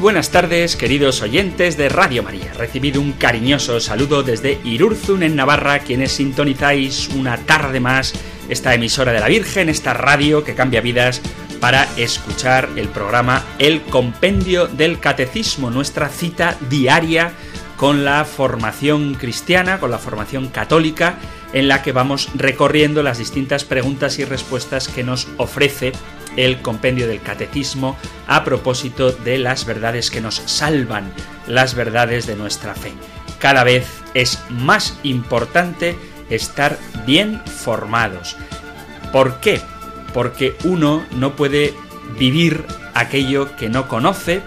Buenas tardes, queridos oyentes de Radio María. Recibido un cariñoso saludo desde Irurzun, en Navarra, quienes sintonizáis una tarde más esta emisora de la Virgen, esta radio que cambia vidas, para escuchar el programa El Compendio del Catecismo, nuestra cita diaria con la formación cristiana, con la formación católica, en la que vamos recorriendo las distintas preguntas y respuestas que nos ofrece el compendio del catecismo a propósito de las verdades que nos salvan, las verdades de nuestra fe. Cada vez es más importante estar bien formados. ¿Por qué? Porque uno no puede vivir aquello que no conoce,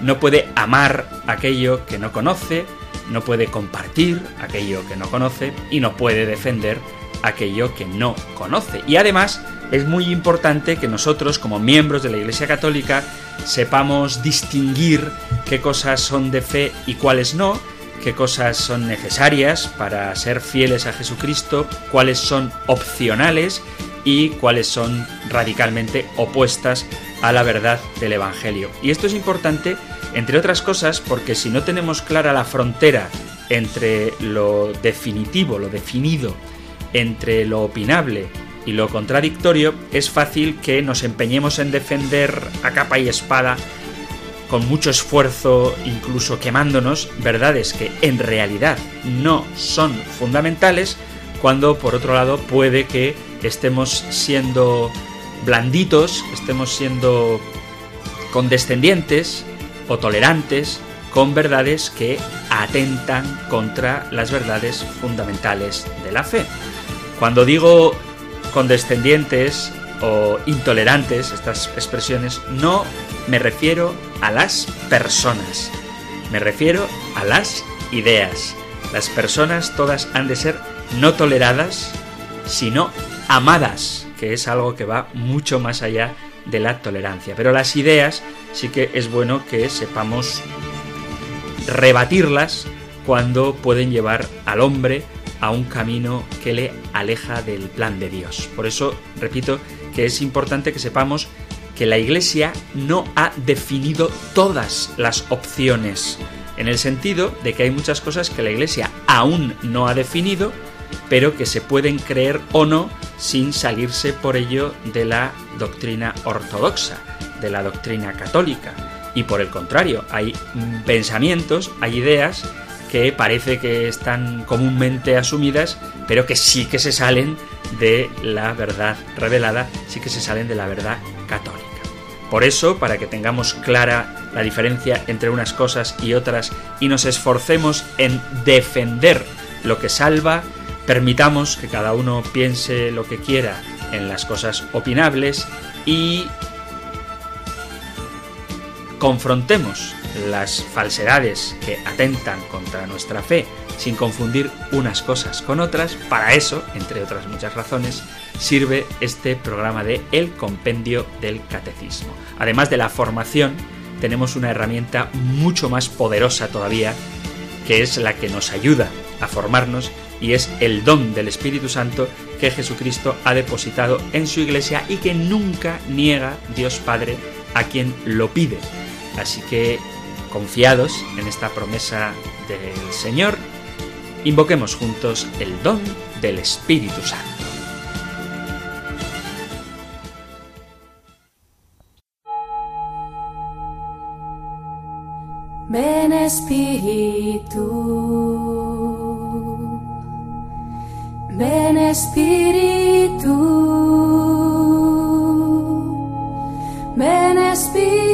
no puede amar aquello que no conoce, no puede compartir aquello que no conoce y no puede defender aquello que no conoce. Y además es muy importante que nosotros, como miembros de la Iglesia Católica, sepamos distinguir qué cosas son de fe y cuáles no, qué cosas son necesarias para ser fieles a Jesucristo, cuáles son opcionales y cuáles son radicalmente opuestas a la verdad del Evangelio. Y esto es importante, entre otras cosas, porque si no tenemos clara la frontera entre lo definitivo, lo definido, entre lo opinable y lo contradictorio, es fácil que nos empeñemos en defender a capa y espada con mucho esfuerzo, incluso quemándonos, verdades que en realidad no son fundamentales, cuando por otro lado puede que estemos siendo blanditos, estemos siendo condescendientes o tolerantes con verdades que atentan contra las verdades fundamentales de la fe. Cuando digo condescendientes o intolerantes, estas expresiones, no me refiero a las personas, me refiero a las ideas. Las personas todas han de ser no toleradas, sino amadas, que es algo que va mucho más allá de la tolerancia. Pero las ideas sí que es bueno que sepamos rebatirlas cuando pueden llevar al hombre a un camino que le aleja del plan de Dios. Por eso, repito, que es importante que sepamos que la Iglesia no ha definido todas las opciones, en el sentido de que hay muchas cosas que la Iglesia aún no ha definido, pero que se pueden creer o no sin salirse por ello de la doctrina ortodoxa, de la doctrina católica. Y por el contrario, hay pensamientos, hay ideas que parece que están comúnmente asumidas, pero que sí que se salen de la verdad revelada, sí que se salen de la verdad católica. Por eso, para que tengamos clara la diferencia entre unas cosas y otras y nos esforcemos en defender lo que salva, permitamos que cada uno piense lo que quiera en las cosas opinables y confrontemos las falsedades que atentan contra nuestra fe sin confundir unas cosas con otras, para eso, entre otras muchas razones, sirve este programa de El Compendio del Catecismo. Además de la formación, tenemos una herramienta mucho más poderosa todavía, que es la que nos ayuda a formarnos y es el don del Espíritu Santo que Jesucristo ha depositado en su iglesia y que nunca niega Dios Padre a quien lo pide. Así que confiados en esta promesa del Señor, invoquemos juntos el don del Espíritu Santo. Ven Espíritu, ven Espíritu, ven Espíritu.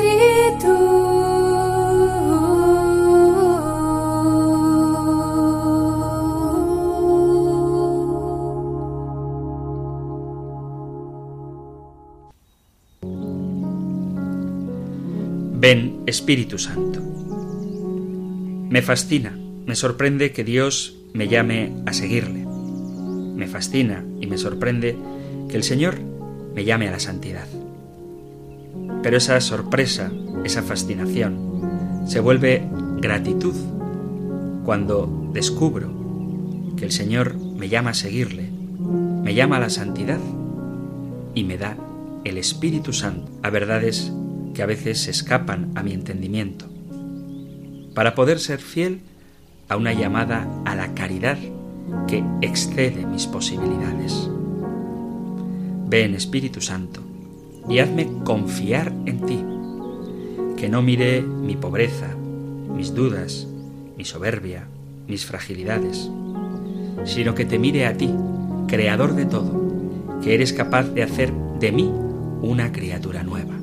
Ven Espíritu Santo. Me fascina, me sorprende que Dios me llame a seguirle. Me fascina y me sorprende que el Señor me llame a la santidad. Pero esa sorpresa, esa fascinación, se vuelve gratitud cuando descubro que el Señor me llama a seguirle, me llama a la santidad y me da el Espíritu Santo a verdades que a veces se escapan a mi entendimiento, para poder ser fiel a una llamada a la caridad que excede mis posibilidades. Ven Espíritu Santo y hazme confiar en ti, que no mire mi pobreza, mis dudas, mi soberbia, mis fragilidades, sino que te mire a ti, creador de todo, que eres capaz de hacer de mí una criatura nueva,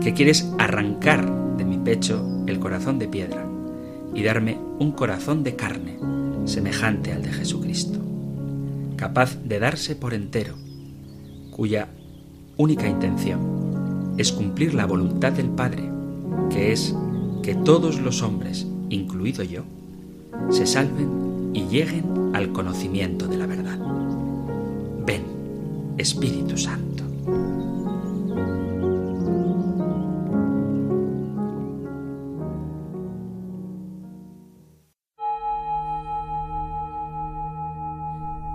que quieres arrancar de mi pecho el corazón de piedra y darme un corazón de carne semejante al de Jesucristo, capaz de darse por entero, cuya única intención es cumplir la voluntad del Padre, que es que todos los hombres, incluido yo, se salven y lleguen al conocimiento de la verdad. Ven, Espíritu Santo.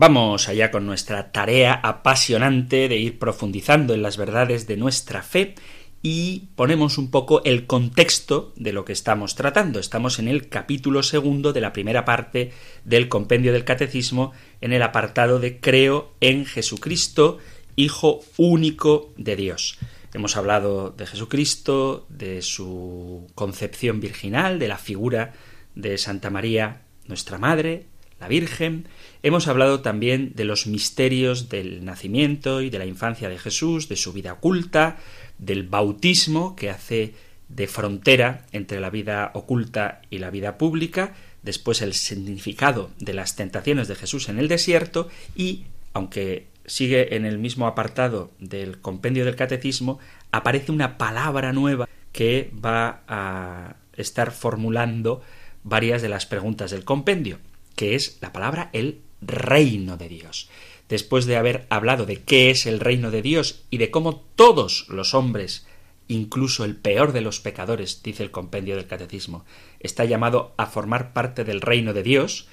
Vamos allá con nuestra tarea apasionante de ir profundizando en las verdades de nuestra fe y ponemos un poco el contexto de lo que estamos tratando. Estamos en el capítulo segundo de la primera parte del compendio del catecismo en el apartado de Creo en Jesucristo, Hijo único de Dios. Hemos hablado de Jesucristo, de su concepción virginal, de la figura de Santa María, nuestra Madre, la Virgen. Hemos hablado también de los misterios del nacimiento y de la infancia de Jesús, de su vida oculta, del bautismo que hace de frontera entre la vida oculta y la vida pública, después el significado de las tentaciones de Jesús en el desierto y, aunque sigue en el mismo apartado del compendio del catecismo, aparece una palabra nueva que va a estar formulando varias de las preguntas del compendio que es la palabra el reino de Dios. Después de haber hablado de qué es el reino de Dios y de cómo todos los hombres, incluso el peor de los pecadores, dice el compendio del catecismo, está llamado a formar parte del reino de Dios,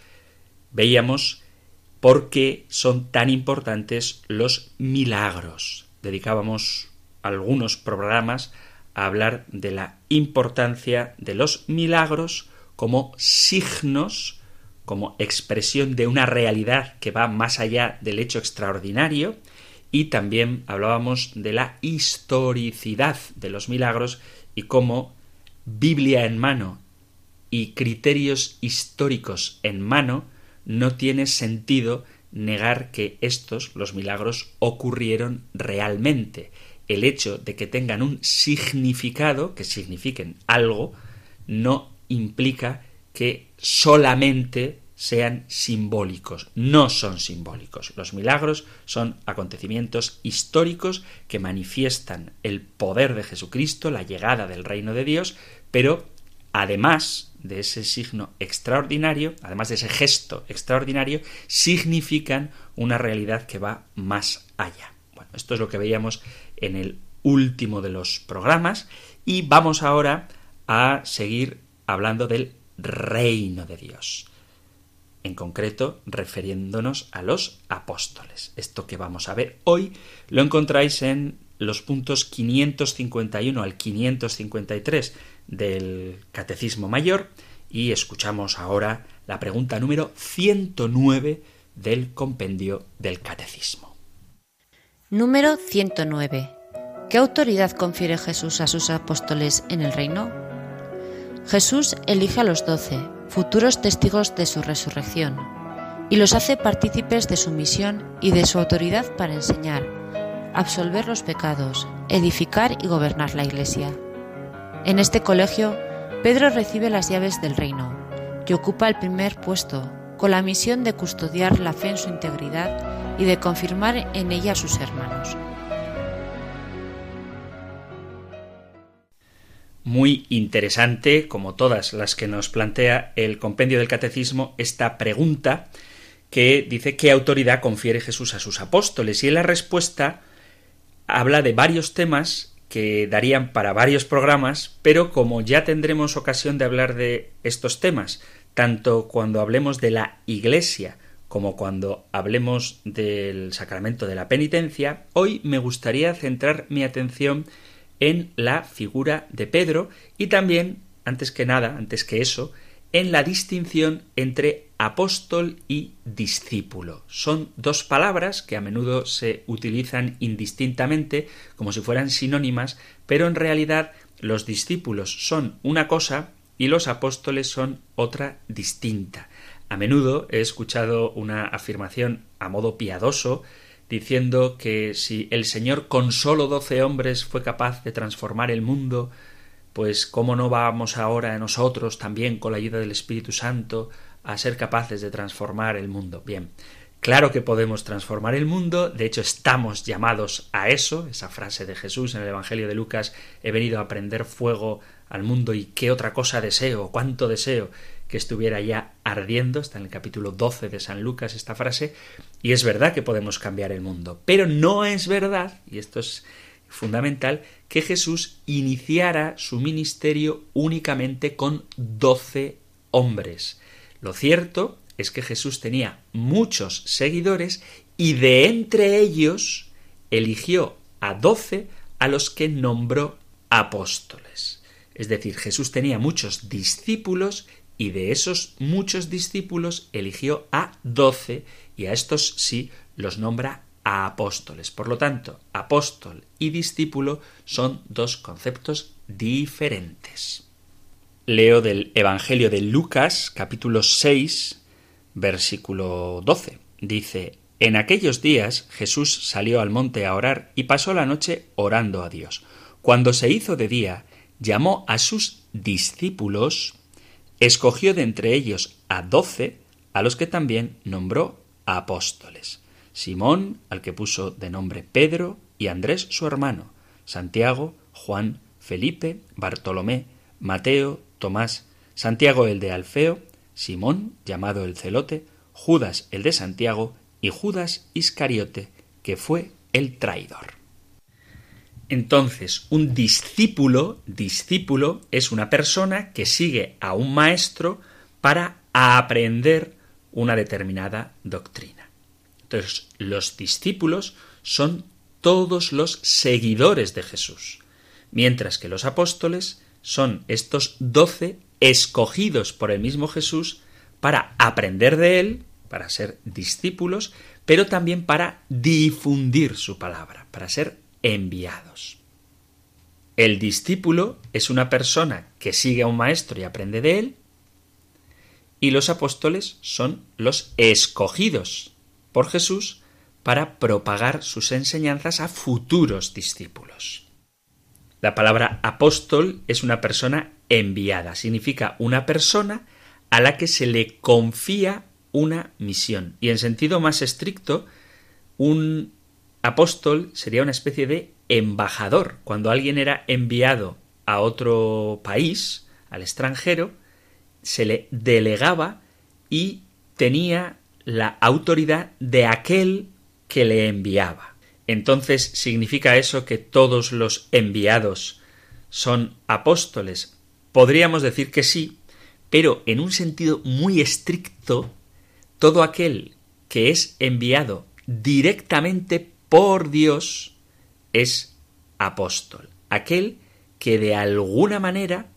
veíamos por qué son tan importantes los milagros. Dedicábamos algunos programas a hablar de la importancia de los milagros como signos como expresión de una realidad que va más allá del hecho extraordinario y también hablábamos de la historicidad de los milagros y cómo Biblia en mano y criterios históricos en mano no tiene sentido negar que estos, los milagros, ocurrieron realmente. El hecho de que tengan un significado, que signifiquen algo, no implica que solamente sean simbólicos. No son simbólicos. Los milagros son acontecimientos históricos que manifiestan el poder de Jesucristo, la llegada del reino de Dios, pero además de ese signo extraordinario, además de ese gesto extraordinario, significan una realidad que va más allá. Bueno, esto es lo que veíamos en el último de los programas y vamos ahora a seguir hablando del reino de Dios. En concreto, refiriéndonos a los apóstoles. Esto que vamos a ver hoy lo encontráis en los puntos 551 al 553 del Catecismo Mayor y escuchamos ahora la pregunta número 109 del compendio del Catecismo. Número 109. ¿Qué autoridad confiere Jesús a sus apóstoles en el reino? Jesús elige a los doce, futuros testigos de su resurrección, y los hace partícipes de su misión y de su autoridad para enseñar, absolver los pecados, edificar y gobernar la Iglesia. En este colegio, Pedro recibe las llaves del reino y ocupa el primer puesto, con la misión de custodiar la fe en su integridad y de confirmar en ella a sus hermanos. Muy interesante, como todas las que nos plantea el compendio del catecismo, esta pregunta que dice qué autoridad confiere Jesús a sus apóstoles. Y en la respuesta habla de varios temas que darían para varios programas, pero como ya tendremos ocasión de hablar de estos temas, tanto cuando hablemos de la Iglesia como cuando hablemos del sacramento de la penitencia, hoy me gustaría centrar mi atención en la figura de Pedro y también, antes que nada, antes que eso, en la distinción entre apóstol y discípulo. Son dos palabras que a menudo se utilizan indistintamente, como si fueran sinónimas, pero en realidad los discípulos son una cosa y los apóstoles son otra distinta. A menudo he escuchado una afirmación a modo piadoso diciendo que si el Señor con solo doce hombres fue capaz de transformar el mundo, pues cómo no vamos ahora nosotros también con la ayuda del Espíritu Santo a ser capaces de transformar el mundo. Bien, claro que podemos transformar el mundo, de hecho estamos llamados a eso, esa frase de Jesús en el Evangelio de Lucas, he venido a prender fuego al mundo y qué otra cosa deseo, cuánto deseo que estuviera ya ardiendo, está en el capítulo 12 de San Lucas esta frase, y es verdad que podemos cambiar el mundo, pero no es verdad, y esto es fundamental, que Jesús iniciara su ministerio únicamente con doce hombres. Lo cierto es que Jesús tenía muchos seguidores y de entre ellos eligió a doce a los que nombró apóstoles. Es decir, Jesús tenía muchos discípulos y de esos muchos discípulos eligió a doce y a estos sí los nombra a apóstoles. Por lo tanto, apóstol y discípulo son dos conceptos diferentes. Leo del Evangelio de Lucas, capítulo 6, versículo 12. Dice, En aquellos días Jesús salió al monte a orar y pasó la noche orando a Dios. Cuando se hizo de día, llamó a sus discípulos escogió de entre ellos a doce, a los que también nombró apóstoles. Simón, al que puso de nombre Pedro, y Andrés su hermano, Santiago, Juan, Felipe, Bartolomé, Mateo, Tomás, Santiago el de Alfeo, Simón, llamado el celote, Judas el de Santiago, y Judas Iscariote, que fue el traidor. Entonces, un discípulo, discípulo es una persona que sigue a un maestro para aprender una determinada doctrina. Entonces, los discípulos son todos los seguidores de Jesús, mientras que los apóstoles son estos doce escogidos por el mismo Jesús para aprender de él, para ser discípulos, pero también para difundir su palabra, para ser enviados. El discípulo es una persona que sigue a un maestro y aprende de él, y los apóstoles son los escogidos por Jesús para propagar sus enseñanzas a futuros discípulos. La palabra apóstol es una persona enviada, significa una persona a la que se le confía una misión. Y en sentido más estricto, un apóstol sería una especie de embajador. Cuando alguien era enviado a otro país, al extranjero, se le delegaba y tenía la autoridad de aquel que le enviaba. Entonces, ¿significa eso que todos los enviados son apóstoles? Podríamos decir que sí, pero en un sentido muy estricto, todo aquel que es enviado directamente por Dios es apóstol, aquel que de alguna manera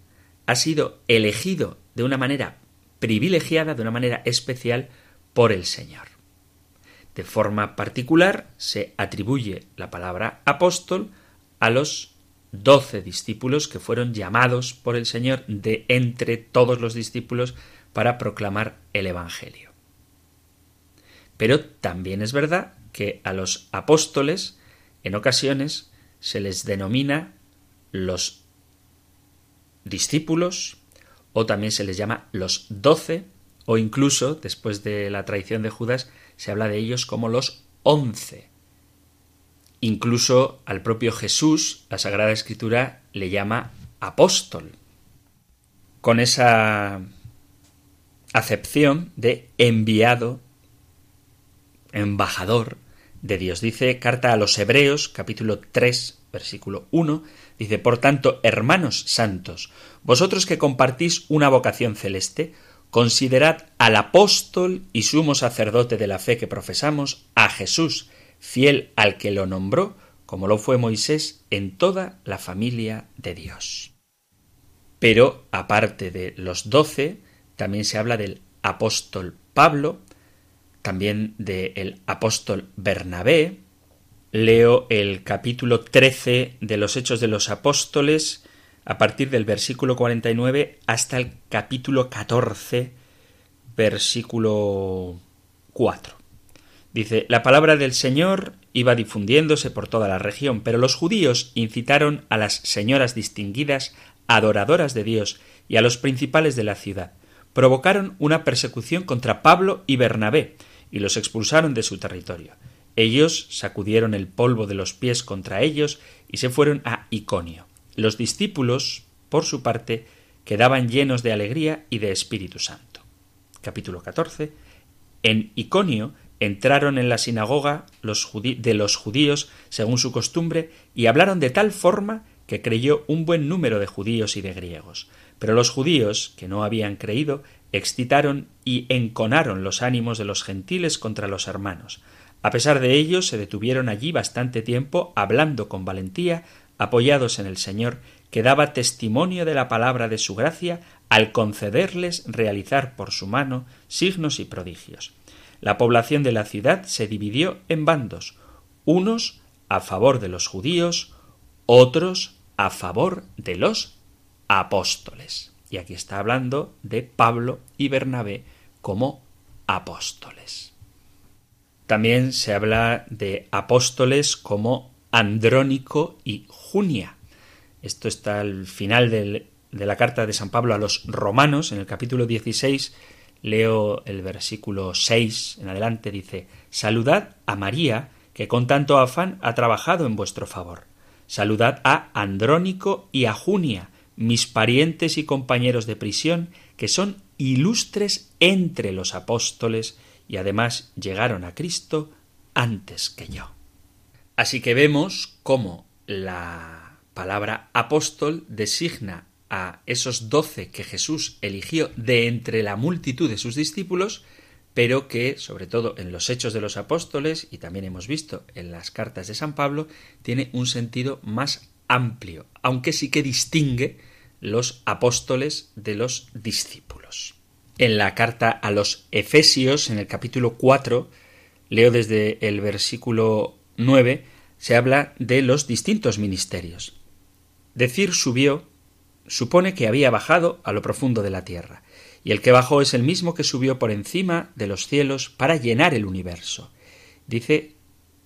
ha sido elegido de una manera privilegiada, de una manera especial por el Señor. De forma particular se atribuye la palabra apóstol a los doce discípulos que fueron llamados por el Señor de entre todos los discípulos para proclamar el Evangelio. Pero también es verdad que a los apóstoles en ocasiones se les denomina los discípulos o también se les llama los doce o incluso después de la traición de Judas se habla de ellos como los once. Incluso al propio Jesús la Sagrada Escritura le llama apóstol. Con esa acepción de enviado, embajador de Dios. Dice carta a los Hebreos, capítulo 3, versículo 1, dice, Por tanto, hermanos santos, vosotros que compartís una vocación celeste, considerad al apóstol y sumo sacerdote de la fe que profesamos, a Jesús, fiel al que lo nombró, como lo fue Moisés, en toda la familia de Dios. Pero, aparte de los doce, también se habla del apóstol Pablo, también del apóstol Bernabé. Leo el capítulo 13 de los Hechos de los Apóstoles, a partir del versículo 49 hasta el capítulo 14, versículo 4. Dice, la palabra del Señor iba difundiéndose por toda la región, pero los judíos incitaron a las señoras distinguidas, adoradoras de Dios, y a los principales de la ciudad. Provocaron una persecución contra Pablo y Bernabé, y los expulsaron de su territorio. Ellos sacudieron el polvo de los pies contra ellos y se fueron a Iconio. Los discípulos, por su parte, quedaban llenos de alegría y de Espíritu Santo. Capítulo 14. En Iconio entraron en la sinagoga de los judíos según su costumbre y hablaron de tal forma que creyó un buen número de judíos y de griegos. Pero los judíos, que no habían creído, excitaron y enconaron los ánimos de los gentiles contra los hermanos. A pesar de ello, se detuvieron allí bastante tiempo hablando con valentía, apoyados en el Señor, que daba testimonio de la palabra de su gracia al concederles realizar por su mano signos y prodigios. La población de la ciudad se dividió en bandos, unos a favor de los judíos, otros a favor de los apóstoles. Y aquí está hablando de Pablo y Bernabé como apóstoles. También se habla de apóstoles como Andrónico y Junia. Esto está al final de la carta de San Pablo a los romanos, en el capítulo 16, leo el versículo 6 en adelante, dice, Saludad a María, que con tanto afán ha trabajado en vuestro favor. Saludad a Andrónico y a Junia, mis parientes y compañeros de prisión, que son ilustres entre los apóstoles y además llegaron a Cristo antes que yo. Así que vemos cómo la palabra apóstol designa a esos doce que Jesús eligió de entre la multitud de sus discípulos, pero que, sobre todo en los hechos de los apóstoles, y también hemos visto en las cartas de San Pablo, tiene un sentido más amplio, aunque sí que distingue los apóstoles de los discípulos. En la carta a los Efesios, en el capítulo 4, leo desde el versículo 9, se habla de los distintos ministerios. Decir subió supone que había bajado a lo profundo de la tierra, y el que bajó es el mismo que subió por encima de los cielos para llenar el universo. Dice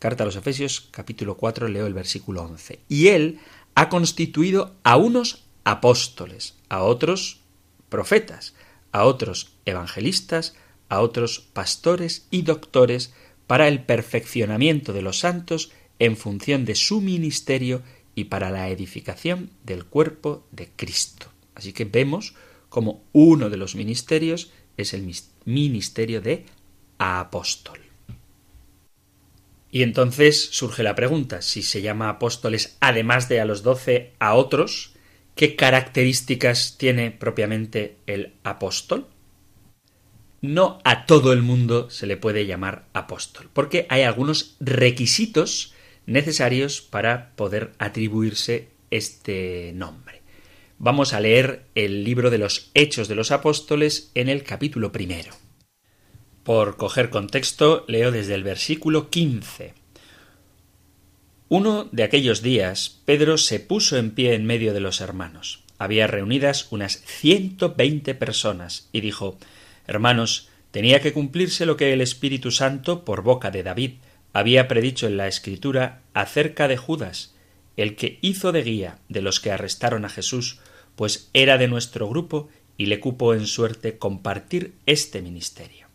Carta a los Efesios capítulo 4 leo el versículo 11. Y él ha constituido a unos apóstoles, a otros profetas, a otros evangelistas, a otros pastores y doctores para el perfeccionamiento de los santos en función de su ministerio y para la edificación del cuerpo de Cristo. Así que vemos como uno de los ministerios es el ministerio de apóstol. Y entonces surge la pregunta, si se llama apóstoles además de a los doce a otros, ¿Qué características tiene propiamente el apóstol? No a todo el mundo se le puede llamar apóstol, porque hay algunos requisitos necesarios para poder atribuirse este nombre. Vamos a leer el libro de los Hechos de los Apóstoles en el capítulo primero. Por coger contexto, leo desde el versículo 15. Uno de aquellos días, Pedro se puso en pie en medio de los hermanos. Había reunidas unas ciento veinte personas, y dijo Hermanos, tenía que cumplirse lo que el Espíritu Santo, por boca de David, había predicho en la Escritura acerca de Judas, el que hizo de guía de los que arrestaron a Jesús, pues era de nuestro grupo y le cupo en suerte compartir este ministerio.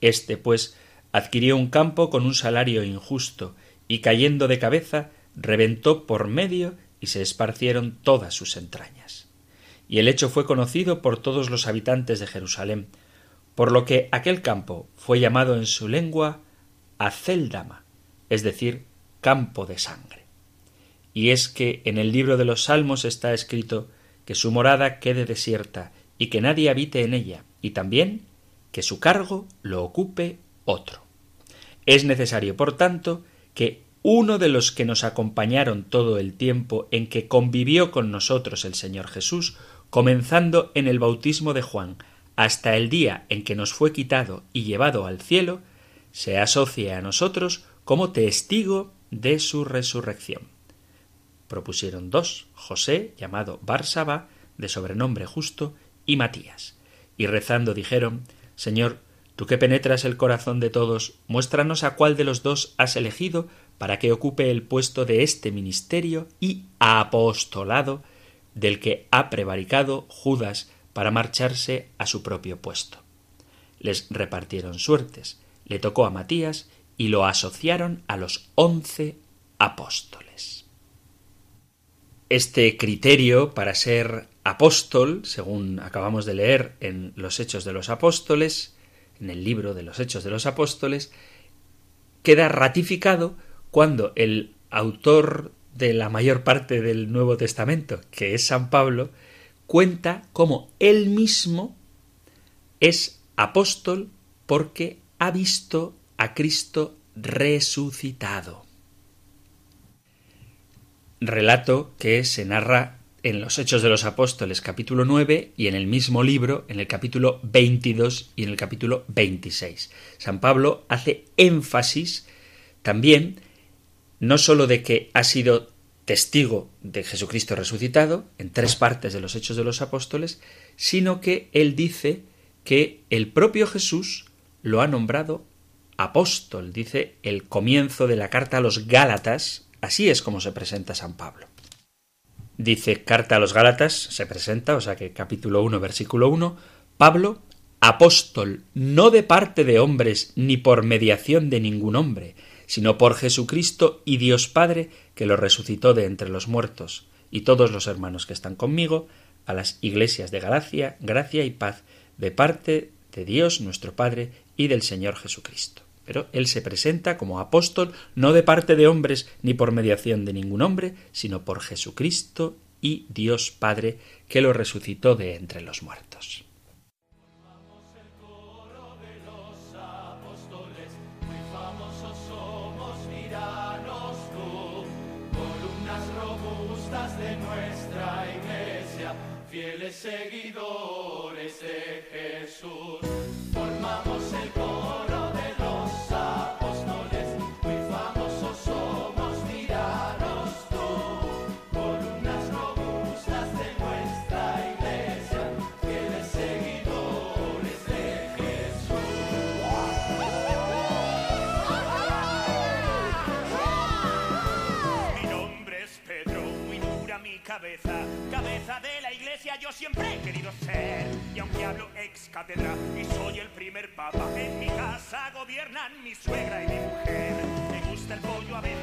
Este, pues, adquirió un campo con un salario injusto, y cayendo de cabeza, reventó por medio y se esparcieron todas sus entrañas. Y el hecho fue conocido por todos los habitantes de Jerusalén, por lo que aquel campo fue llamado en su lengua Aceldama, es decir, campo de sangre. Y es que en el libro de los Salmos está escrito que su morada quede desierta y que nadie habite en ella, y también que su cargo lo ocupe otro. Es necesario, por tanto, que uno de los que nos acompañaron todo el tiempo en que convivió con nosotros el Señor Jesús, comenzando en el bautismo de Juan, hasta el día en que nos fue quitado y llevado al cielo, se asocie a nosotros como testigo de su resurrección. Propusieron dos, José, llamado Barsaba, de sobrenombre justo, y Matías. Y rezando dijeron Señor, tú que penetras el corazón de todos, muéstranos a cuál de los dos has elegido para que ocupe el puesto de este ministerio y apostolado del que ha prevaricado Judas para marcharse a su propio puesto. Les repartieron suertes, le tocó a Matías y lo asociaron a los once apóstoles. Este criterio para ser apóstol, según acabamos de leer en los Hechos de los Apóstoles, en el libro de los Hechos de los Apóstoles, queda ratificado cuando el autor de la mayor parte del Nuevo Testamento, que es San Pablo, cuenta cómo él mismo es apóstol porque ha visto a Cristo resucitado. Relato que se narra en los Hechos de los Apóstoles capítulo 9 y en el mismo libro en el capítulo 22 y en el capítulo 26. San Pablo hace énfasis también no sólo de que ha sido testigo de Jesucristo resucitado en tres partes de los Hechos de los Apóstoles, sino que él dice que el propio Jesús lo ha nombrado apóstol, dice el comienzo de la carta a los Gálatas, así es como se presenta San Pablo. Dice Carta a los Gálatas, se presenta, o sea que capítulo 1, versículo 1, Pablo, apóstol, no de parte de hombres ni por mediación de ningún hombre, sino por Jesucristo y Dios Padre, que lo resucitó de entre los muertos, y todos los hermanos que están conmigo, a las iglesias de Galacia, gracia y paz, de parte de Dios nuestro Padre y del Señor Jesucristo. Pero él se presenta como apóstol no de parte de hombres ni por mediación de ningún hombre, sino por Jesucristo y Dios Padre que lo resucitó de entre los muertos. Yo siempre he querido ser. Y aunque hablo ex cátedra y soy el primer papa, en mi casa gobiernan mi suegra y mi mujer. Me gusta el pollo a veces,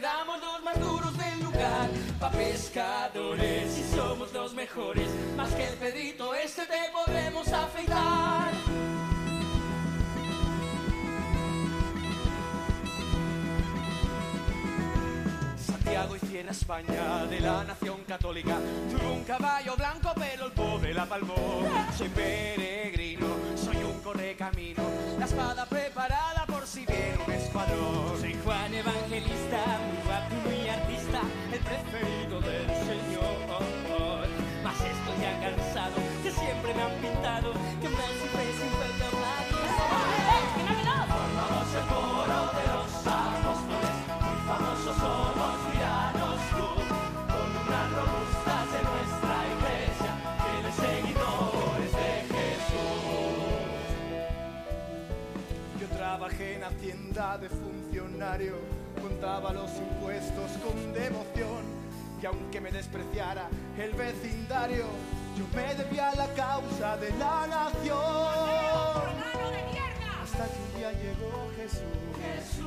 voces que damos los más duros del lugar, pa' pescadores y somos los mejores, más que el pedito este te podemos afeitar. Santiago hiciera España de la nación católica. Tuve un caballo blanco, pero el pobre la palmó. Preferido del Señor. Mas estoy ya cansado, que siempre me han pintado, que han siempre sin perdonar. Formamos el coro de los apóstoles, muy famosos somos, míranos tú, con unas robustas de nuestra iglesia, fieles seguidores de Jesús. Yo trabajé en Hacienda de funcionario, contaba los impuestos con devoción, y aunque me despreciara el vecindario, yo me debía a la causa de la nación. Hasta que un día llegó Jesús,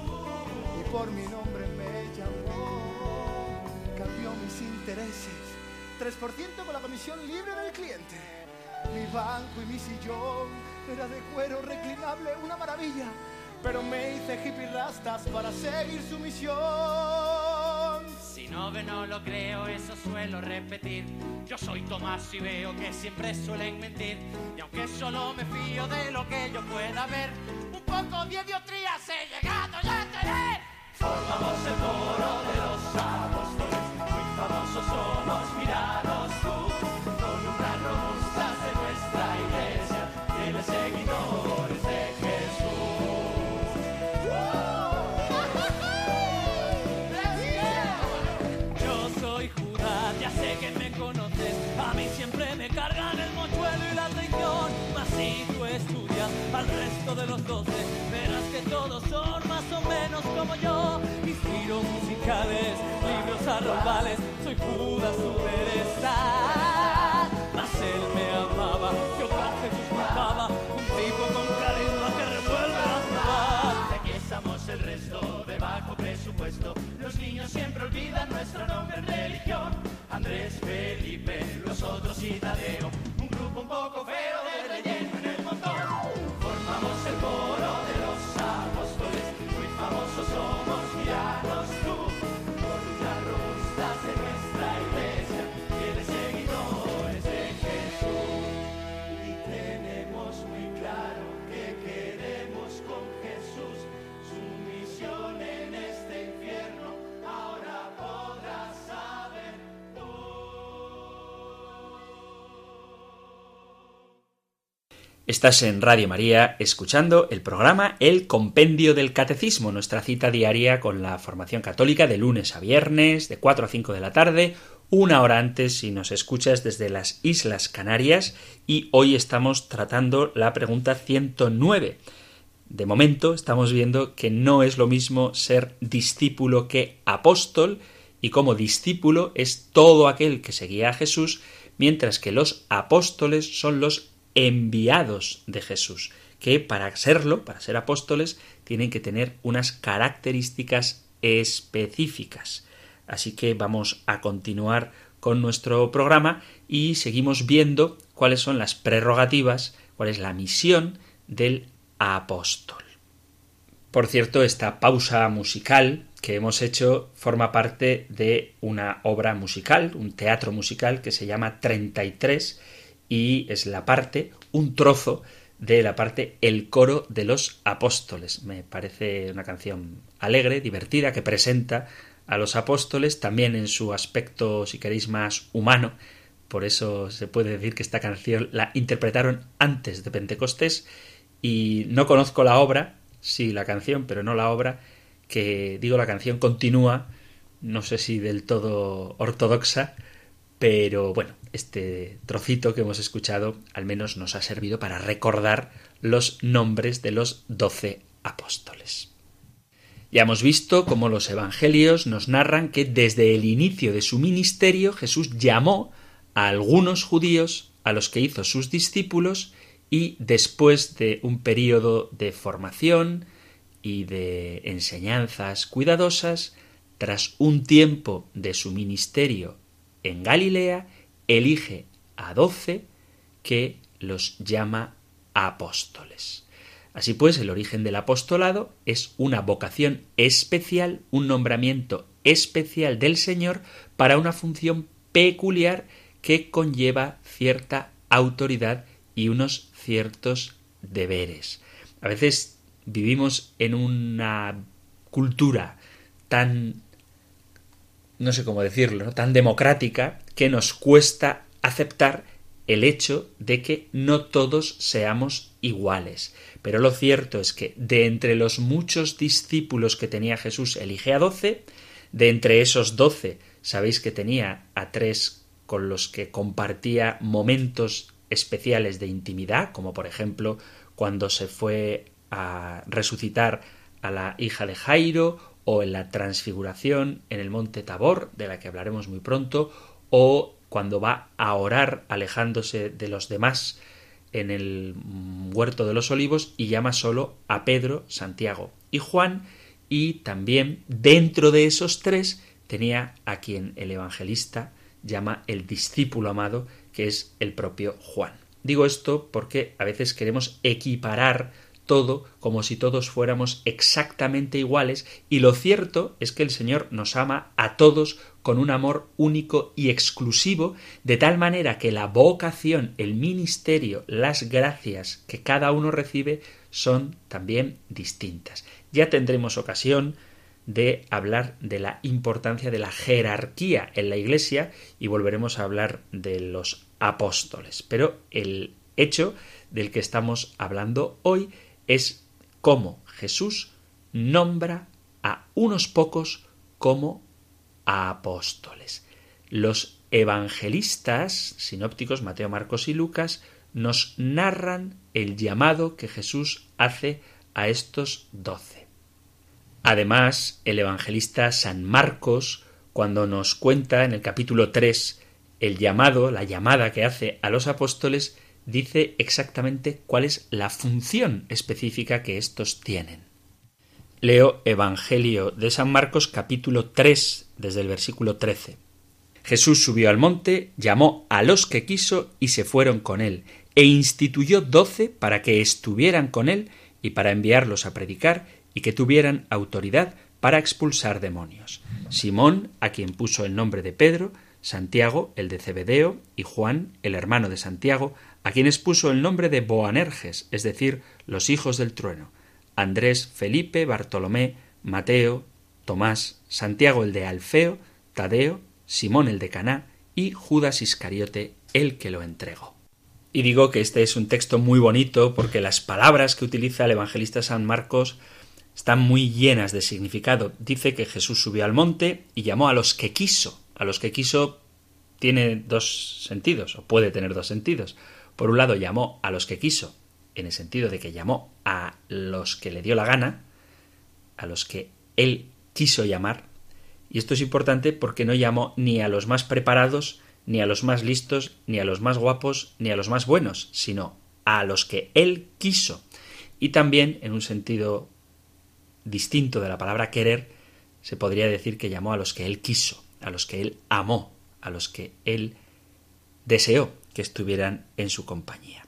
y por mi nombre me llamó, cambió mis intereses, 3% con la comisión libre del cliente. Mi banco y mi sillón era de cuero reclinable, una maravilla. Pero me hice hippie rastas para seguir su misión. Si no ve, no lo creo, eso suelo repetir. Yo soy Tomás y veo que siempre suelen mentir. Y aunque solo me fío de lo que yo pueda ver, un poco de idiotría se llegado ya a tener. Formamos el coro de los doce, verás que todos son más o menos como yo, inspiro musicales, libros arrobales, soy Judas su pereza, mas él me amaba, yo con Jesús juntaba, un tipo con carisma que revuelve la ciudad. Aquí estamos el resto de bajo presupuesto, los niños siempre olvidan nuestro nombre en religión, Andrés, Felipe, los otros y Tadeo, un grupo un poco feo de relleno Estás en Radio María escuchando el programa El Compendio del Catecismo, nuestra cita diaria con la formación católica de lunes a viernes, de 4 a 5 de la tarde, una hora antes si nos escuchas desde las Islas Canarias y hoy estamos tratando la pregunta 109. De momento estamos viendo que no es lo mismo ser discípulo que apóstol y como discípulo es todo aquel que seguía a Jesús, mientras que los apóstoles son los enviados de Jesús, que para serlo, para ser apóstoles, tienen que tener unas características específicas. Así que vamos a continuar con nuestro programa y seguimos viendo cuáles son las prerrogativas, cuál es la misión del apóstol. Por cierto, esta pausa musical que hemos hecho forma parte de una obra musical, un teatro musical que se llama 33 y es la parte, un trozo de la parte El coro de los apóstoles. Me parece una canción alegre, divertida, que presenta a los apóstoles también en su aspecto, si queréis, más humano. Por eso se puede decir que esta canción la interpretaron antes de Pentecostés y no conozco la obra, sí la canción, pero no la obra, que digo la canción continúa, no sé si del todo ortodoxa, pero bueno, este trocito que hemos escuchado al menos nos ha servido para recordar los nombres de los doce apóstoles. Ya hemos visto cómo los evangelios nos narran que desde el inicio de su ministerio Jesús llamó a algunos judíos a los que hizo sus discípulos y después de un periodo de formación y de enseñanzas cuidadosas, tras un tiempo de su ministerio en Galilea, elige a doce que los llama apóstoles. Así pues, el origen del apostolado es una vocación especial, un nombramiento especial del Señor para una función peculiar que conlleva cierta autoridad y unos ciertos deberes. A veces vivimos en una cultura tan no sé cómo decirlo, tan democrática que nos cuesta aceptar el hecho de que no todos seamos iguales. Pero lo cierto es que de entre los muchos discípulos que tenía Jesús elige a doce, de entre esos doce sabéis que tenía a tres con los que compartía momentos especiales de intimidad, como por ejemplo cuando se fue a resucitar a la hija de Jairo, o en la transfiguración en el monte Tabor, de la que hablaremos muy pronto, o cuando va a orar alejándose de los demás en el huerto de los olivos y llama solo a Pedro, Santiago y Juan, y también dentro de esos tres tenía a quien el evangelista llama el discípulo amado, que es el propio Juan. Digo esto porque a veces queremos equiparar todo como si todos fuéramos exactamente iguales y lo cierto es que el Señor nos ama a todos con un amor único y exclusivo, de tal manera que la vocación, el ministerio, las gracias que cada uno recibe son también distintas. Ya tendremos ocasión de hablar de la importancia de la jerarquía en la Iglesia y volveremos a hablar de los apóstoles. Pero el hecho del que estamos hablando hoy es cómo Jesús nombra a unos pocos como apóstoles. Los evangelistas sinópticos, Mateo, Marcos y Lucas, nos narran el llamado que Jesús hace a estos doce. Además, el evangelista San Marcos, cuando nos cuenta en el capítulo 3 el llamado, la llamada que hace a los apóstoles, dice exactamente cuál es la función específica que éstos tienen. Leo Evangelio de San Marcos capítulo 3 desde el versículo 13. Jesús subió al monte, llamó a los que quiso y se fueron con él, e instituyó doce para que estuvieran con él y para enviarlos a predicar y que tuvieran autoridad para expulsar demonios. Simón, a quien puso el nombre de Pedro, Santiago, el de Cebedeo, y Juan, el hermano de Santiago, a quienes puso el nombre de Boanerges, es decir, los hijos del trueno, Andrés, Felipe, Bartolomé, Mateo, Tomás, Santiago el de Alfeo, Tadeo, Simón el de Caná y Judas Iscariote el que lo entregó. Y digo que este es un texto muy bonito porque las palabras que utiliza el evangelista San Marcos están muy llenas de significado. Dice que Jesús subió al monte y llamó a los que quiso. A los que quiso tiene dos sentidos, o puede tener dos sentidos. Por un lado, llamó a los que quiso, en el sentido de que llamó a los que le dio la gana, a los que él quiso llamar. Y esto es importante porque no llamó ni a los más preparados, ni a los más listos, ni a los más guapos, ni a los más buenos, sino a los que él quiso. Y también, en un sentido distinto de la palabra querer, se podría decir que llamó a los que él quiso, a los que él amó, a los que él deseó que estuvieran en su compañía.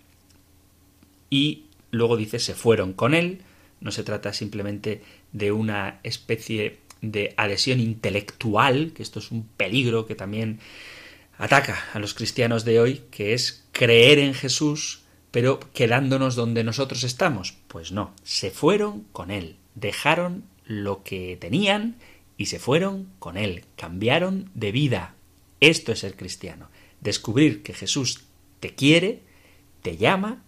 Y luego dice se fueron con él, no se trata simplemente de una especie de adhesión intelectual, que esto es un peligro que también ataca a los cristianos de hoy, que es creer en Jesús, pero quedándonos donde nosotros estamos. Pues no, se fueron con él, dejaron lo que tenían y se fueron con él, cambiaron de vida. Esto es ser cristiano descubrir que Jesús te quiere, te llama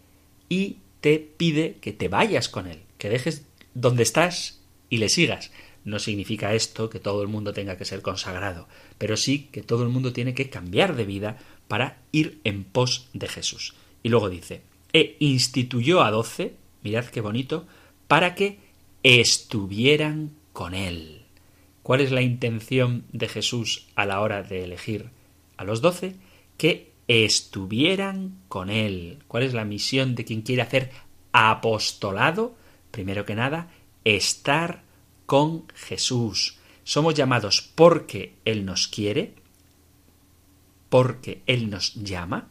y te pide que te vayas con Él, que dejes donde estás y le sigas. No significa esto que todo el mundo tenga que ser consagrado, pero sí que todo el mundo tiene que cambiar de vida para ir en pos de Jesús. Y luego dice, e instituyó a doce, mirad qué bonito, para que estuvieran con Él. ¿Cuál es la intención de Jesús a la hora de elegir a los doce? Que estuvieran con él. ¿Cuál es la misión de quien quiere hacer apostolado? Primero que nada, estar con Jesús. Somos llamados porque Él nos quiere, porque Él nos llama,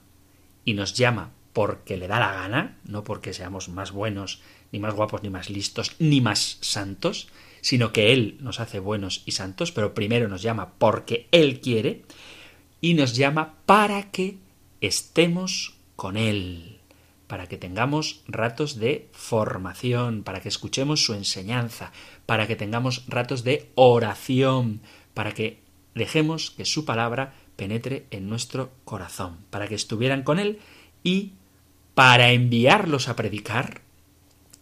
y nos llama porque le da la gana, no porque seamos más buenos, ni más guapos, ni más listos, ni más santos, sino que Él nos hace buenos y santos, pero primero nos llama porque Él quiere y nos llama para que estemos con Él, para que tengamos ratos de formación, para que escuchemos su enseñanza, para que tengamos ratos de oración, para que dejemos que su palabra penetre en nuestro corazón, para que estuvieran con Él y para enviarlos a predicar,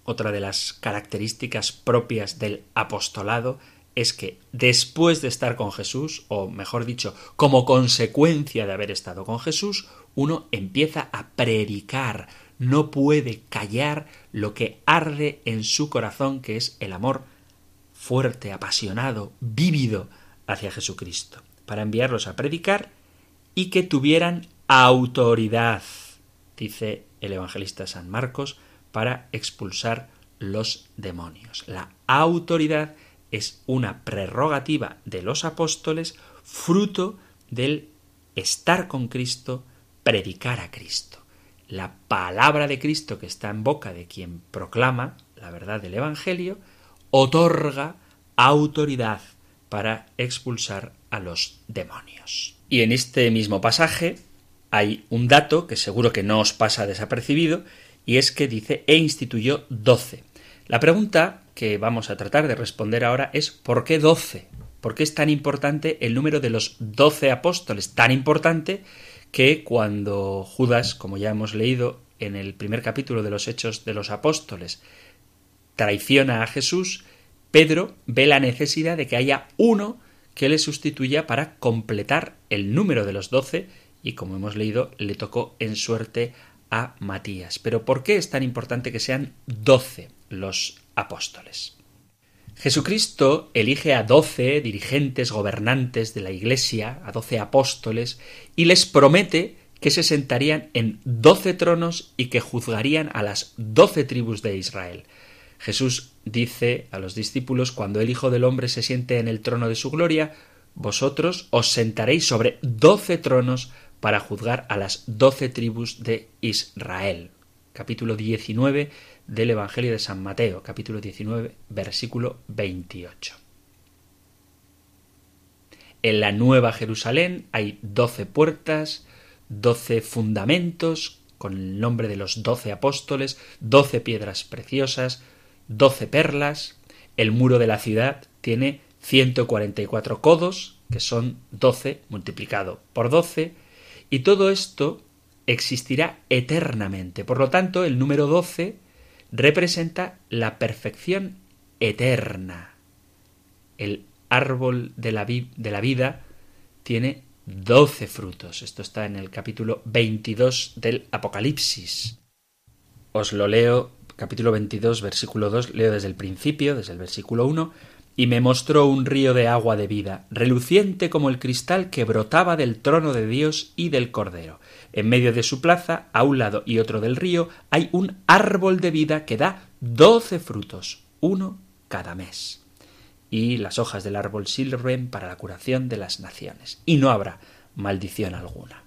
otra de las características propias del apostolado es que después de estar con Jesús, o mejor dicho, como consecuencia de haber estado con Jesús, uno empieza a predicar, no puede callar lo que arde en su corazón, que es el amor fuerte, apasionado, vívido hacia Jesucristo, para enviarlos a predicar y que tuvieran autoridad, dice el evangelista San Marcos, para expulsar los demonios. La autoridad es una prerrogativa de los apóstoles, fruto del estar con Cristo, predicar a Cristo. La palabra de Cristo que está en boca de quien proclama la verdad del Evangelio, otorga autoridad para expulsar a los demonios. Y en este mismo pasaje hay un dato que seguro que no os pasa desapercibido, y es que dice e instituyó doce. La pregunta que vamos a tratar de responder ahora es ¿por qué doce? ¿Por qué es tan importante el número de los doce apóstoles? Tan importante que cuando Judas, como ya hemos leído en el primer capítulo de los Hechos de los Apóstoles, traiciona a Jesús, Pedro ve la necesidad de que haya uno que le sustituya para completar el número de los doce y como hemos leído le tocó en suerte a Matías. Pero ¿por qué es tan importante que sean doce los apóstoles? Jesucristo elige a doce dirigentes gobernantes de la Iglesia, a doce apóstoles, y les promete que se sentarían en doce tronos y que juzgarían a las doce tribus de Israel. Jesús dice a los discípulos, cuando el Hijo del Hombre se siente en el trono de su gloria, vosotros os sentaréis sobre doce tronos para juzgar a las doce tribus de Israel. Capítulo 19 del Evangelio de San Mateo, capítulo 19, versículo 28. En la Nueva Jerusalén hay doce puertas, doce fundamentos, con el nombre de los doce apóstoles, doce piedras preciosas, doce perlas. El muro de la ciudad tiene 144 codos, que son doce multiplicado por doce, y todo esto existirá eternamente. Por lo tanto, el número 12 representa la perfección eterna. El árbol de la, vida tiene doce frutos. Esto está en el capítulo 22 del Apocalipsis. Os lo leo, capítulo 22, versículo 2, leo desde el principio, desde el versículo 1 y me mostró un río de agua de vida, reluciente como el cristal que brotaba del trono de Dios y del Cordero. En medio de su plaza, a un lado y otro del río, hay un árbol de vida que da doce frutos, uno cada mes. Y las hojas del árbol sirven para la curación de las naciones, y no habrá maldición alguna.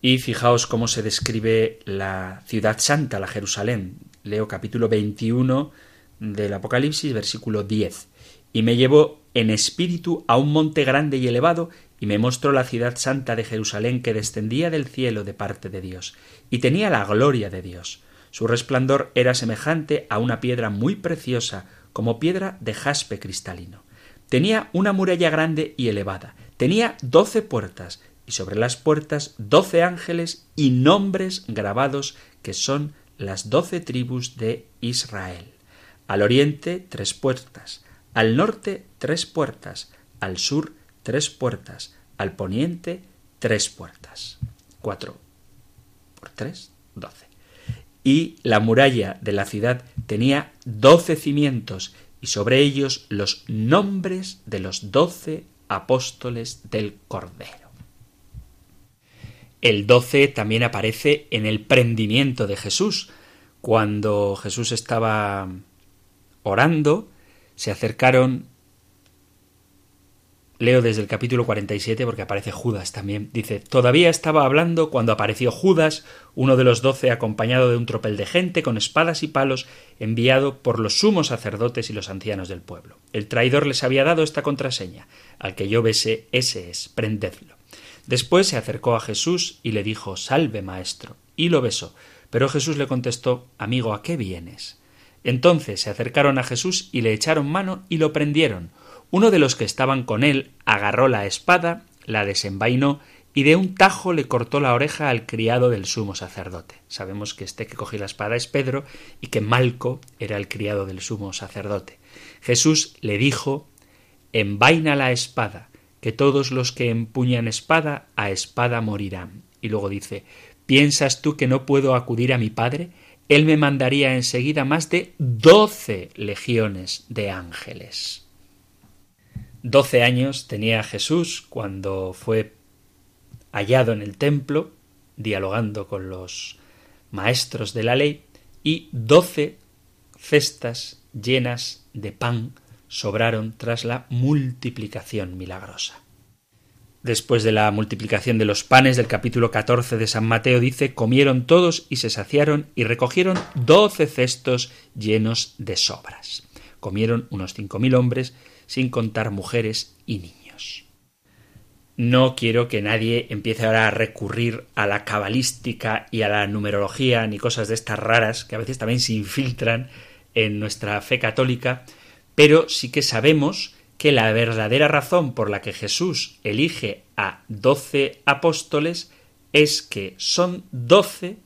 Y fijaos cómo se describe la ciudad santa, la Jerusalén. Leo capítulo 21 del Apocalipsis, versículo 10. Y me llevó en espíritu a un monte grande y elevado, y me mostró la ciudad santa de Jerusalén que descendía del cielo de parte de Dios, y tenía la gloria de Dios. Su resplandor era semejante a una piedra muy preciosa, como piedra de jaspe cristalino. Tenía una muralla grande y elevada, tenía doce puertas, y sobre las puertas doce ángeles y nombres grabados que son las doce tribus de Israel. Al oriente tres puertas, al norte tres puertas, al sur tres puertas, al poniente tres puertas. Cuatro por tres, doce. Y la muralla de la ciudad tenía doce cimientos y sobre ellos los nombres de los doce apóstoles del Cordero. El doce también aparece en el prendimiento de Jesús. Cuando Jesús estaba orando, se acercaron Leo desde el capítulo 47 porque aparece Judas también. Dice, todavía estaba hablando cuando apareció Judas, uno de los doce, acompañado de un tropel de gente con espadas y palos, enviado por los sumos sacerdotes y los ancianos del pueblo. El traidor les había dado esta contraseña. Al que yo bese, ese es, prendedlo. Después se acercó a Jesús y le dijo, Salve, maestro, y lo besó. Pero Jesús le contestó, Amigo, ¿a qué vienes? Entonces se acercaron a Jesús y le echaron mano y lo prendieron. Uno de los que estaban con él agarró la espada, la desenvainó y de un tajo le cortó la oreja al criado del sumo sacerdote. Sabemos que este que cogió la espada es Pedro y que Malco era el criado del sumo sacerdote. Jesús le dijo Envaina la espada, que todos los que empuñan espada a espada morirán. Y luego dice ¿Piensas tú que no puedo acudir a mi Padre? Él me mandaría enseguida más de doce legiones de ángeles. Doce años tenía Jesús cuando fue hallado en el templo, dialogando con los maestros de la ley, y doce cestas llenas de pan sobraron tras la multiplicación milagrosa. Después de la multiplicación de los panes del capítulo 14 de San Mateo dice, comieron todos y se saciaron y recogieron doce cestos llenos de sobras. Comieron unos cinco mil hombres sin contar mujeres y niños. No quiero que nadie empiece ahora a recurrir a la cabalística y a la numerología ni cosas de estas raras que a veces también se infiltran en nuestra fe católica, pero sí que sabemos que la verdadera razón por la que Jesús elige a doce apóstoles es que son doce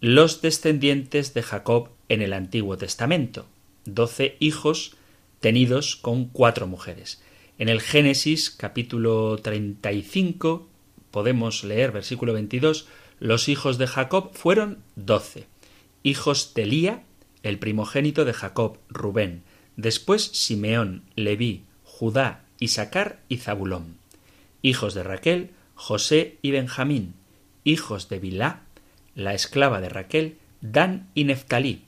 los descendientes de Jacob en el Antiguo Testamento, doce hijos tenidos con cuatro mujeres. En el Génesis capítulo 35 podemos leer versículo 22 los hijos de Jacob fueron doce, hijos de Lía, el primogénito de Jacob, Rubén, después Simeón, Leví, Judá, Isaacar y Zabulón, hijos de Raquel, José y Benjamín, hijos de Bilá, la esclava de Raquel, Dan y Neftalí,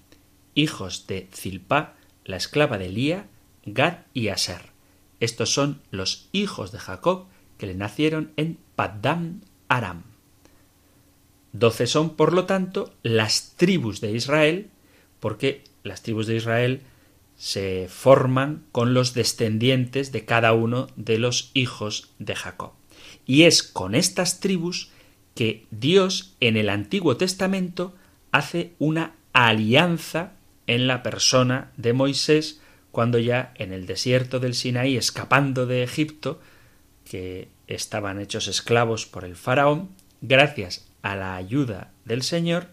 hijos de Zilpá, la esclava de Lía, Gad y Aser. Estos son los hijos de Jacob que le nacieron en Paddam Aram. Doce son, por lo tanto, las tribus de Israel, porque las tribus de Israel se forman con los descendientes de cada uno de los hijos de Jacob. Y es con estas tribus que Dios en el Antiguo Testamento hace una alianza en la persona de Moisés cuando ya en el desierto del Sinaí, escapando de Egipto, que estaban hechos esclavos por el faraón, gracias a la ayuda del Señor,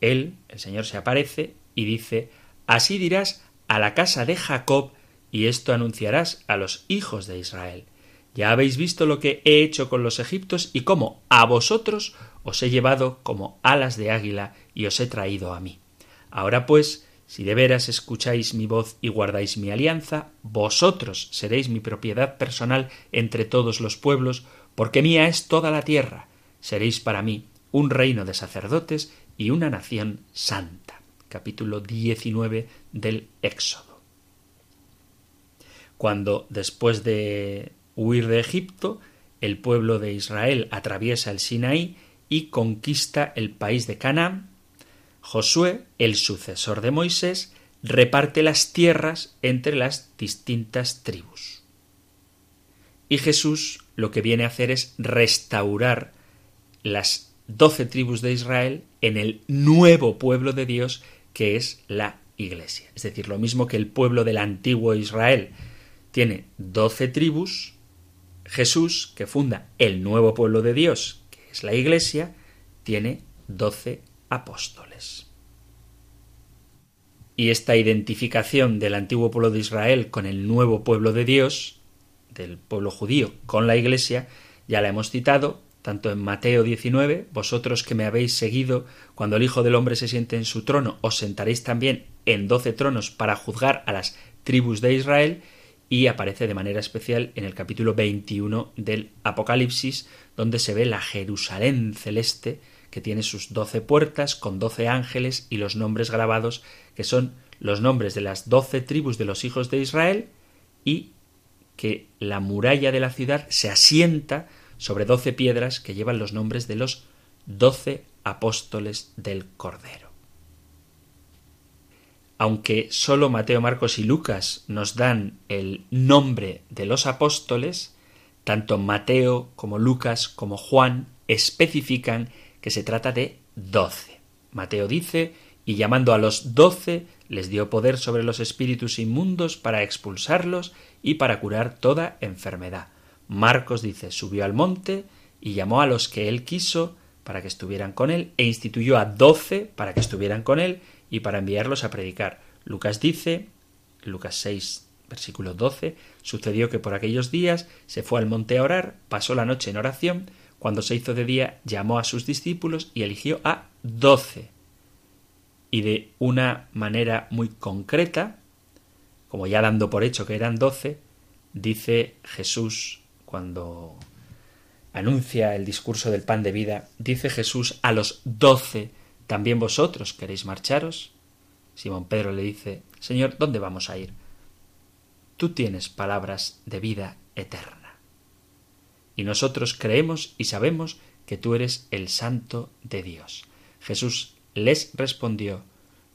él, el Señor se aparece y dice, así dirás a la casa de Jacob, y esto anunciarás a los hijos de Israel. Ya habéis visto lo que he hecho con los egiptos y cómo a vosotros os he llevado como alas de águila y os he traído a mí. Ahora pues, si de veras escucháis mi voz y guardáis mi alianza, vosotros seréis mi propiedad personal entre todos los pueblos, porque mía es toda la tierra. Seréis para mí un reino de sacerdotes y una nación santa. Capítulo 19 del Éxodo. Cuando, después de huir de Egipto, el pueblo de Israel atraviesa el Sinaí y conquista el país de Canaán, Josué, el sucesor de Moisés, reparte las tierras entre las distintas tribus. Y Jesús lo que viene a hacer es restaurar las doce tribus de Israel en el nuevo pueblo de Dios que es la Iglesia. Es decir, lo mismo que el pueblo del antiguo Israel tiene doce tribus, Jesús, que funda el nuevo pueblo de Dios, que es la Iglesia, tiene doce apóstoles. Y esta identificación del antiguo pueblo de Israel con el nuevo pueblo de Dios, del pueblo judío con la Iglesia, ya la hemos citado, tanto en Mateo 19, vosotros que me habéis seguido, cuando el Hijo del Hombre se siente en su trono, os sentaréis también en doce tronos para juzgar a las tribus de Israel, y aparece de manera especial en el capítulo 21 del Apocalipsis, donde se ve la Jerusalén celeste, que tiene sus doce puertas con doce ángeles y los nombres grabados que son los nombres de las doce tribus de los hijos de Israel y que la muralla de la ciudad se asienta sobre doce piedras que llevan los nombres de los doce apóstoles del Cordero. Aunque sólo Mateo, Marcos y Lucas nos dan el nombre de los apóstoles, tanto Mateo como Lucas como Juan especifican que se trata de doce. Mateo dice, y llamando a los doce, les dio poder sobre los espíritus inmundos para expulsarlos y para curar toda enfermedad. Marcos dice, subió al monte y llamó a los que él quiso para que estuvieran con él, e instituyó a doce para que estuvieran con él y para enviarlos a predicar. Lucas dice, Lucas 6, versículo 12, sucedió que por aquellos días se fue al monte a orar, pasó la noche en oración, cuando se hizo de día llamó a sus discípulos y eligió a doce. Y de una manera muy concreta, como ya dando por hecho que eran doce, dice Jesús cuando anuncia el discurso del pan de vida, dice Jesús a los doce, ¿también vosotros queréis marcharos? Simón Pedro le dice, Señor, ¿dónde vamos a ir? Tú tienes palabras de vida eterna. Y nosotros creemos y sabemos que tú eres el santo de Dios. Jesús les respondió,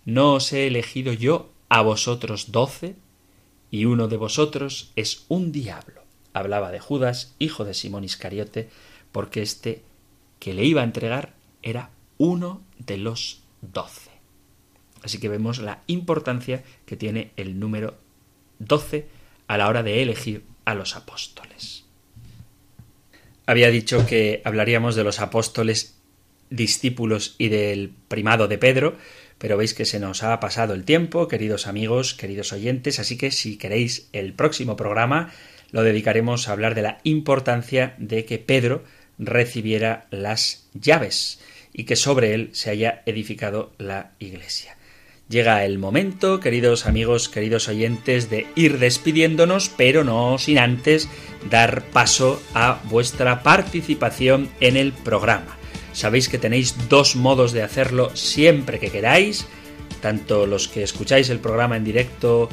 ¿no os he elegido yo a vosotros doce? Y uno de vosotros es un diablo hablaba de Judas, hijo de Simón Iscariote, porque éste que le iba a entregar era uno de los doce. Así que vemos la importancia que tiene el número doce a la hora de elegir a los apóstoles. Había dicho que hablaríamos de los apóstoles discípulos y del primado de Pedro, pero veis que se nos ha pasado el tiempo, queridos amigos, queridos oyentes, así que si queréis el próximo programa lo dedicaremos a hablar de la importancia de que Pedro recibiera las llaves y que sobre él se haya edificado la iglesia. Llega el momento, queridos amigos, queridos oyentes, de ir despidiéndonos, pero no sin antes dar paso a vuestra participación en el programa. Sabéis que tenéis dos modos de hacerlo siempre que queráis, tanto los que escucháis el programa en directo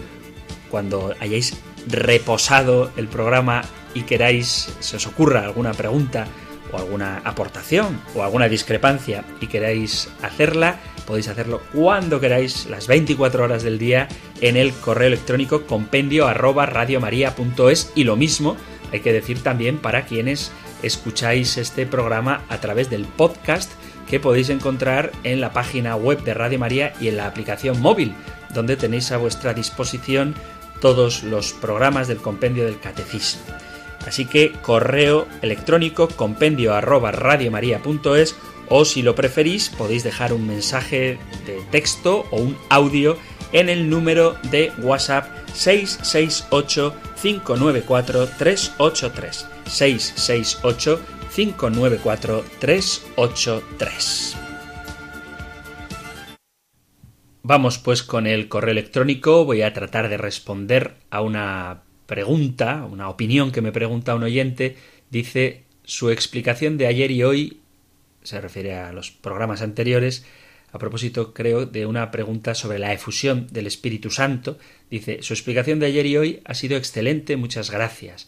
cuando hayáis reposado el programa y queráis, se os ocurra alguna pregunta o alguna aportación o alguna discrepancia y queráis hacerla, podéis hacerlo cuando queráis, las 24 horas del día, en el correo electrónico compendio arroba radiomaria.es y lo mismo hay que decir también para quienes escucháis este programa a través del podcast que podéis encontrar en la página web de Radio María y en la aplicación móvil, donde tenéis a vuestra disposición todos los programas del compendio del catecismo. Así que correo electrónico compendio arroba radiomaria.es o si lo preferís podéis dejar un mensaje de texto o un audio en el número de WhatsApp 668 594 383 668 594 383 Vamos pues con el correo electrónico. Voy a tratar de responder a una pregunta, una opinión que me pregunta un oyente. Dice, su explicación de ayer y hoy se refiere a los programas anteriores. A propósito, creo, de una pregunta sobre la efusión del Espíritu Santo. Dice, su explicación de ayer y hoy ha sido excelente, muchas gracias.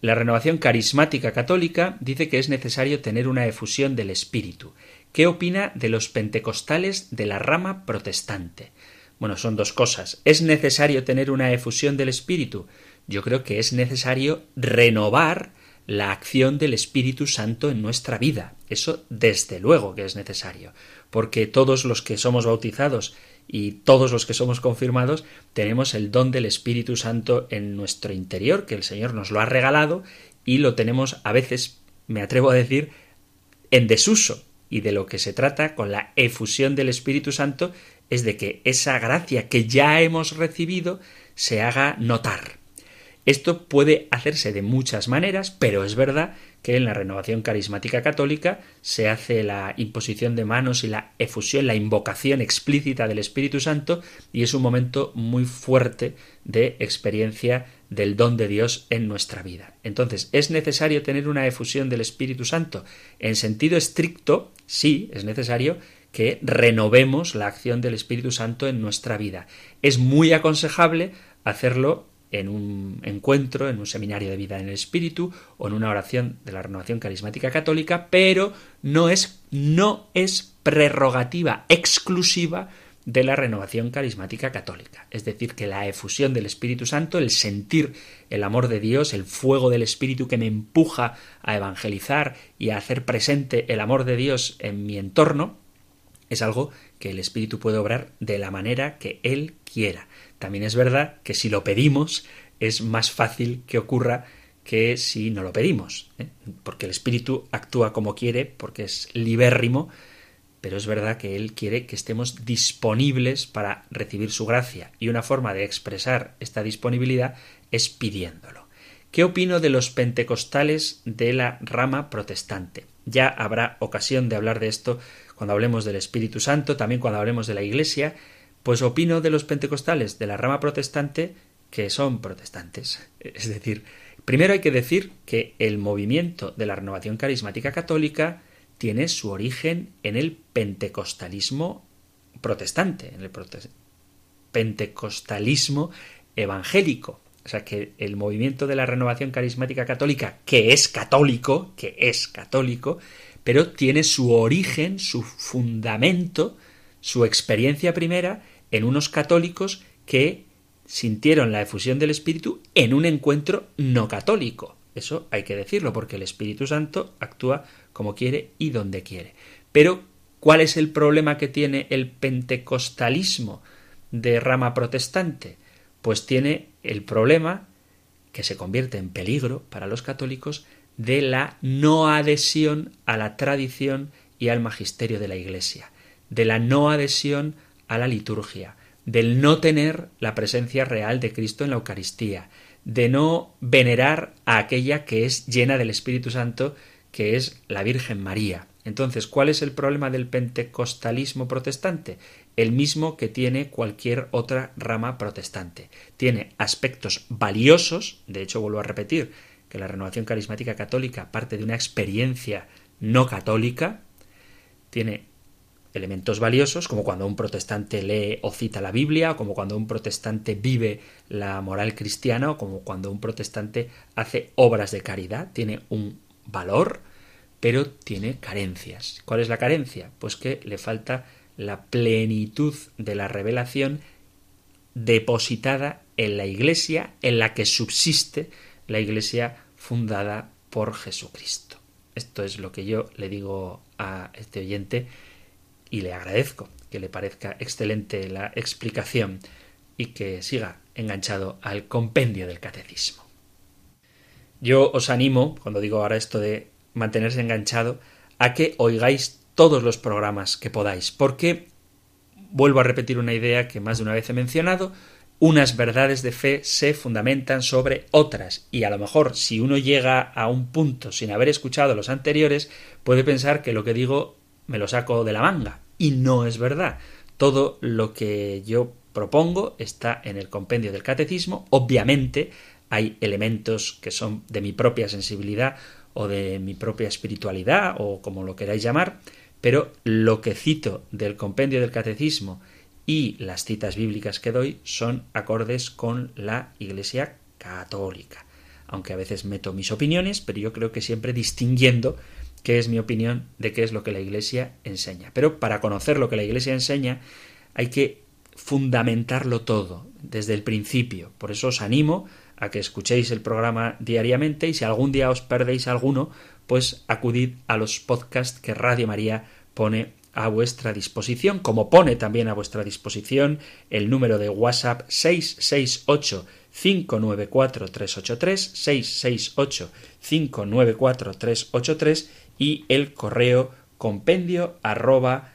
La renovación carismática católica dice que es necesario tener una efusión del Espíritu. ¿Qué opina de los pentecostales de la rama protestante? Bueno, son dos cosas. ¿Es necesario tener una efusión del Espíritu? Yo creo que es necesario renovar la acción del Espíritu Santo en nuestra vida. Eso desde luego que es necesario, porque todos los que somos bautizados y todos los que somos confirmados tenemos el don del Espíritu Santo en nuestro interior, que el Señor nos lo ha regalado y lo tenemos a veces, me atrevo a decir, en desuso y de lo que se trata con la efusión del Espíritu Santo es de que esa gracia que ya hemos recibido se haga notar. Esto puede hacerse de muchas maneras, pero es verdad que en la renovación carismática católica se hace la imposición de manos y la efusión, la invocación explícita del Espíritu Santo, y es un momento muy fuerte de experiencia del don de Dios en nuestra vida. Entonces, ¿es necesario tener una efusión del Espíritu Santo? En sentido estricto, sí, es necesario que renovemos la acción del Espíritu Santo en nuestra vida. Es muy aconsejable hacerlo en un encuentro, en un seminario de vida en el espíritu o en una oración de la renovación carismática católica, pero no es, no es prerrogativa exclusiva de la renovación carismática católica. Es decir, que la efusión del Espíritu Santo, el sentir el amor de Dios, el fuego del Espíritu que me empuja a evangelizar y a hacer presente el amor de Dios en mi entorno, es algo que el Espíritu puede obrar de la manera que Él quiera. También es verdad que si lo pedimos es más fácil que ocurra que si no lo pedimos, ¿eh? porque el Espíritu actúa como quiere, porque es libérrimo, pero es verdad que Él quiere que estemos disponibles para recibir su gracia, y una forma de expresar esta disponibilidad es pidiéndolo. ¿Qué opino de los pentecostales de la rama protestante? Ya habrá ocasión de hablar de esto cuando hablemos del Espíritu Santo, también cuando hablemos de la Iglesia, pues opino de los pentecostales de la rama protestante que son protestantes. Es decir, primero hay que decir que el movimiento de la renovación carismática católica tiene su origen en el pentecostalismo protestante, en el pentecostalismo evangélico. O sea que el movimiento de la renovación carismática católica, que es católico, que es católico, pero tiene su origen, su fundamento, su experiencia primera en unos católicos que sintieron la efusión del Espíritu en un encuentro no católico. Eso hay que decirlo, porque el Espíritu Santo actúa como quiere y donde quiere. Pero, ¿cuál es el problema que tiene el pentecostalismo de rama protestante? Pues tiene el problema, que se convierte en peligro para los católicos, de la no adhesión a la tradición y al magisterio de la Iglesia, de la no adhesión a la liturgia, del no tener la presencia real de Cristo en la Eucaristía, de no venerar a aquella que es llena del Espíritu Santo que es la Virgen María. Entonces, ¿cuál es el problema del pentecostalismo protestante? El mismo que tiene cualquier otra rama protestante. Tiene aspectos valiosos, de hecho vuelvo a repetir que la renovación carismática católica parte de una experiencia no católica, tiene elementos valiosos, como cuando un protestante lee o cita la Biblia, o como cuando un protestante vive la moral cristiana, o como cuando un protestante hace obras de caridad, tiene un valor, pero tiene carencias. ¿Cuál es la carencia? Pues que le falta la plenitud de la revelación depositada en la iglesia en la que subsiste la iglesia fundada por Jesucristo. Esto es lo que yo le digo a este oyente y le agradezco que le parezca excelente la explicación y que siga enganchado al compendio del catecismo. Yo os animo, cuando digo ahora esto de mantenerse enganchado, a que oigáis todos los programas que podáis, porque vuelvo a repetir una idea que más de una vez he mencionado, unas verdades de fe se fundamentan sobre otras, y a lo mejor si uno llega a un punto sin haber escuchado los anteriores, puede pensar que lo que digo me lo saco de la manga, y no es verdad. Todo lo que yo propongo está en el compendio del catecismo, obviamente hay elementos que son de mi propia sensibilidad o de mi propia espiritualidad o como lo queráis llamar, pero lo que cito del compendio del catecismo y las citas bíblicas que doy son acordes con la Iglesia católica. Aunque a veces meto mis opiniones, pero yo creo que siempre distinguiendo qué es mi opinión de qué es lo que la Iglesia enseña. Pero para conocer lo que la Iglesia enseña hay que fundamentarlo todo desde el principio. Por eso os animo a que escuchéis el programa diariamente y si algún día os perdéis alguno, pues acudid a los podcasts que Radio María pone a vuestra disposición, como pone también a vuestra disposición el número de WhatsApp 668 594 383 668 594 383 y el correo compendio arroba.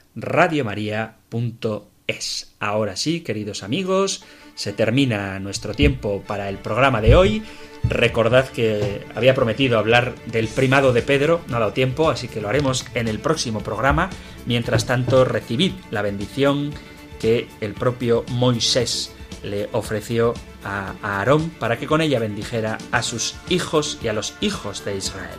Ahora sí, queridos amigos, se termina nuestro tiempo para el programa de hoy. Recordad que había prometido hablar del primado de Pedro, no ha dado tiempo, así que lo haremos en el próximo programa. Mientras tanto, recibid la bendición que el propio Moisés le ofreció a Aarón para que con ella bendijera a sus hijos y a los hijos de Israel.